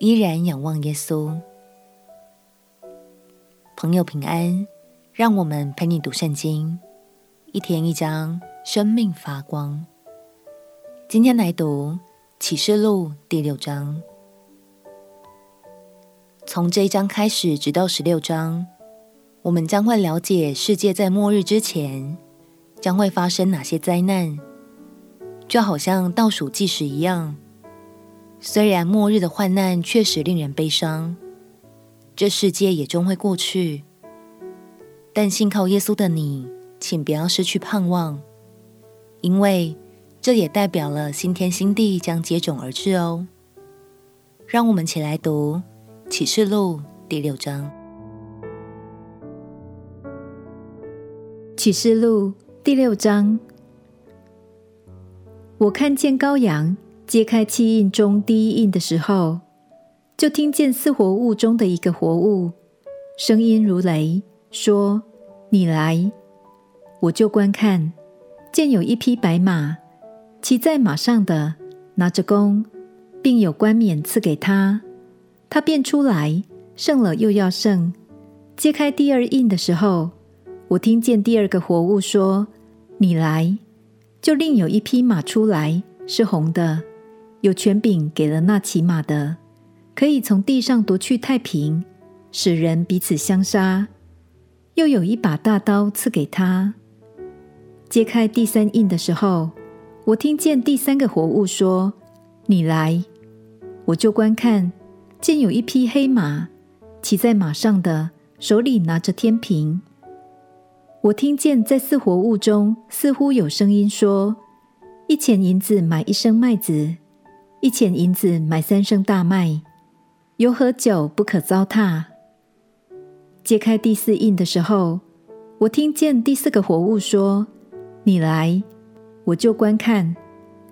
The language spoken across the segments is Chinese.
依然仰望耶稣。朋友平安，让我们陪你读圣经，一天一章，生命发光。今天来读启示录第六章。从这一章开始，直到十六章，我们将会了解世界在末日之前将会发生哪些灾难，就好像倒数计时一样。虽然末日的患难确实令人悲伤，这世界也终会过去，但信靠耶稣的你，请不要失去盼望，因为这也代表了新天新地将接踵而至哦。让我们起来读启示录第六章。启示录第六章，我看见羔羊。揭开七印中第一印的时候，就听见四活物中的一个活物，声音如雷，说：“你来！”我就观看，见有一匹白马，骑在马上的拿着弓，并有冠冕赐给他。他便出来，胜了又要胜。揭开第二印的时候，我听见第二个活物说：“你来！”就另有一匹马出来，是红的。有权柄给了那骑马的，可以从地上夺去太平，使人彼此相杀。又有一把大刀赐给他。揭开第三印的时候，我听见第三个活物说：“你来！”我就观看，见有一匹黑马，骑在马上的手里拿着天平。我听见在四活物中似乎有声音说：“一钱银子买一升麦子。”一钱银子买三升大麦，油和酒不可糟蹋。揭开第四印的时候，我听见第四个活物说：“你来！”我就观看，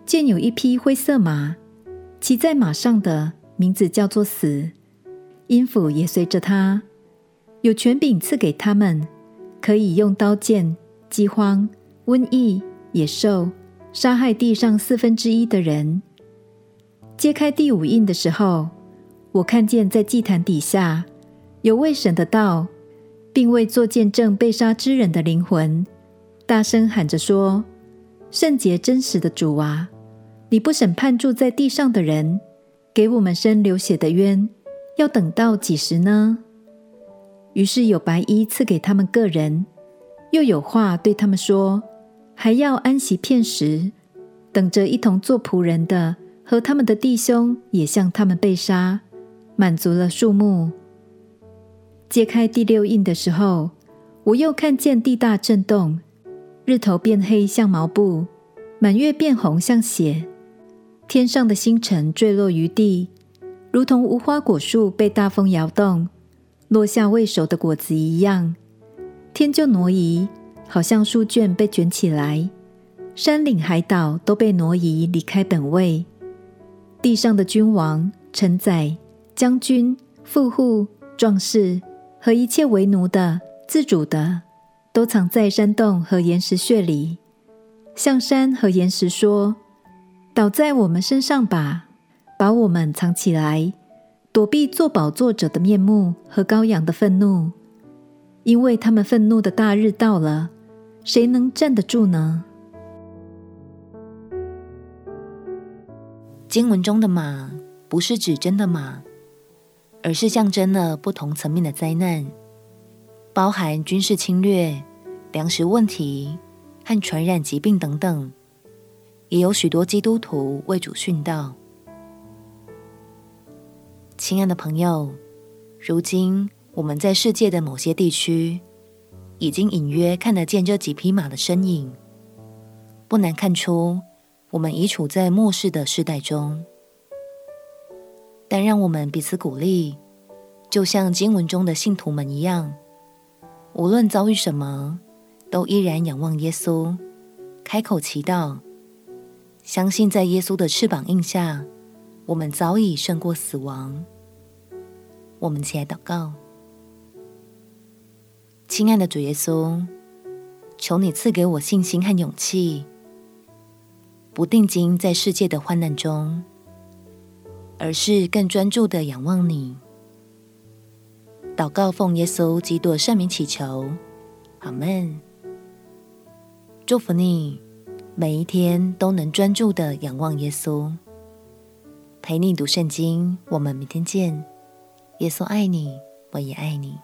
见有一匹灰色马，骑在马上的名字叫做死，阴府也随着他，有权柄赐给他们，可以用刀剑、饥荒、瘟疫、野兽杀害地上四分之一的人。揭开第五印的时候，我看见在祭坛底下有为神的道，并为作见证被杀之人的灵魂，大声喊着说：“圣洁真实的主啊，你不审判住在地上的人，给我们伸流血的冤，要等到几时呢？”于是有白衣赐给他们个人，又有话对他们说：“还要安息片时，等着一同做仆人的。”和他们的弟兄也像他们被杀，满足了数目。揭开第六印的时候，我又看见地大震动，日头变黑像毛布，满月变红像血，天上的星辰坠落于地，如同无花果树被大风摇动，落下未熟的果子一样。天就挪移，好像书卷被卷起来，山岭海岛都被挪移离开本位。地上的君王、臣宰、将军、富户、壮士和一切为奴的、自主的，都藏在山洞和岩石穴里，向山和岩石说：“倒在我们身上吧，把我们藏起来，躲避坐宝座者的面目和羔羊的愤怒，因为他们愤怒的大日到了，谁能站得住呢？”经文中的马不是指真的马，而是象征了不同层面的灾难，包含军事侵略、粮食问题和传染疾病等等。也有许多基督徒为主殉道。亲爱的朋友，如今我们在世界的某些地区，已经隐约看得见这几匹马的身影，不难看出。我们已处在末世的世代中，但让我们彼此鼓励，就像经文中的信徒们一样，无论遭遇什么，都依然仰望耶稣，开口祈祷，相信在耶稣的翅膀印下，我们早已胜过死亡。我们起来祷告，亲爱的主耶稣，求你赐给我信心和勇气，不定睛在世界的患难中。而是更专注的仰望你。祷告奉耶稣基督圣名祈求，阿门。祝福你，每一天都能专注的仰望耶稣。陪你读圣经，我们明天见。耶稣爱你，我也爱你。